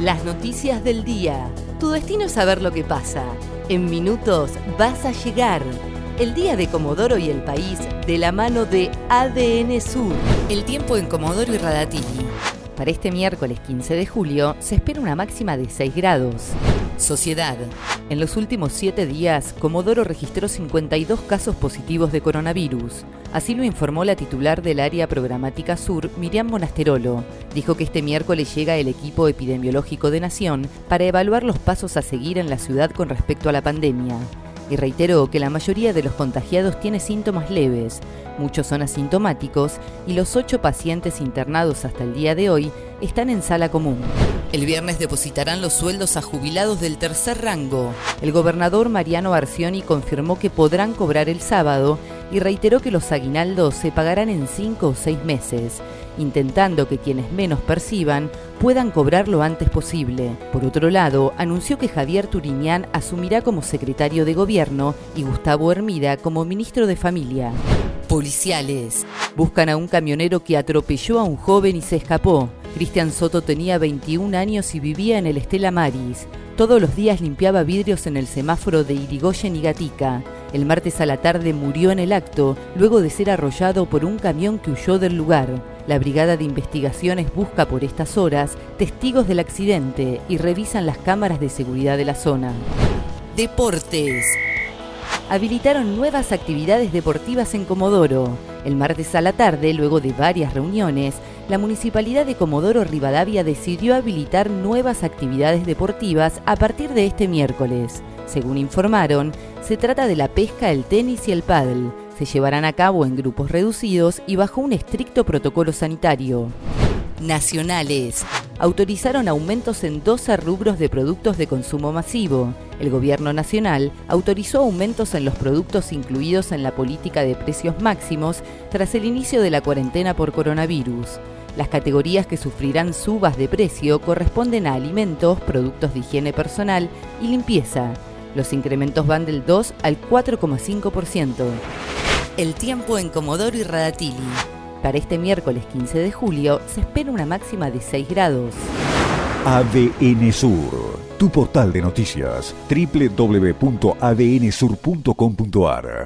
Las noticias del día. Tu destino es saber lo que pasa. En minutos vas a llegar. El día de Comodoro y el país de la mano de ADN Sur. El tiempo en Comodoro y Radatili. Para este miércoles 15 de julio se espera una máxima de 6 grados. Sociedad. En los últimos 7 días, Comodoro registró 52 casos positivos de coronavirus. Así lo informó la titular del área programática sur, Miriam Monasterolo. Dijo que este miércoles llega el equipo epidemiológico de Nación para evaluar los pasos a seguir en la ciudad con respecto a la pandemia y reiteró que la mayoría de los contagiados tiene síntomas leves, muchos son asintomáticos y los ocho pacientes internados hasta el día de hoy están en sala común. El viernes depositarán los sueldos a jubilados del tercer rango. El gobernador Mariano Arcioni confirmó que podrán cobrar el sábado y reiteró que los aguinaldos se pagarán en cinco o seis meses, intentando que quienes menos perciban puedan cobrar lo antes posible. Por otro lado, anunció que Javier Turiñán asumirá como secretario de gobierno y Gustavo Hermida como ministro de Familia. Policiales. Buscan a un camionero que atropelló a un joven y se escapó. Cristian Soto tenía 21 años y vivía en el Estela Maris. Todos los días limpiaba vidrios en el semáforo de Irigoyen y Gatica. El martes a la tarde murió en el acto, luego de ser arrollado por un camión que huyó del lugar. La Brigada de Investigaciones busca por estas horas testigos del accidente y revisan las cámaras de seguridad de la zona. Deportes. Habilitaron nuevas actividades deportivas en Comodoro. El martes a la tarde, luego de varias reuniones, la Municipalidad de Comodoro Rivadavia decidió habilitar nuevas actividades deportivas a partir de este miércoles. Según informaron, se trata de la pesca, el tenis y el pádel. Se llevarán a cabo en grupos reducidos y bajo un estricto protocolo sanitario. Nacionales. Autorizaron aumentos en 12 rubros de productos de consumo masivo. El Gobierno Nacional autorizó aumentos en los productos incluidos en la política de precios máximos tras el inicio de la cuarentena por coronavirus. Las categorías que sufrirán subas de precio corresponden a alimentos, productos de higiene personal y limpieza. Los incrementos van del 2 al 4,5%. El tiempo en Comodoro y Radatili. Para este miércoles 15 de julio se espera una máxima de 6 grados. ADN Sur, tu portal de noticias, www.adnsur.com.ar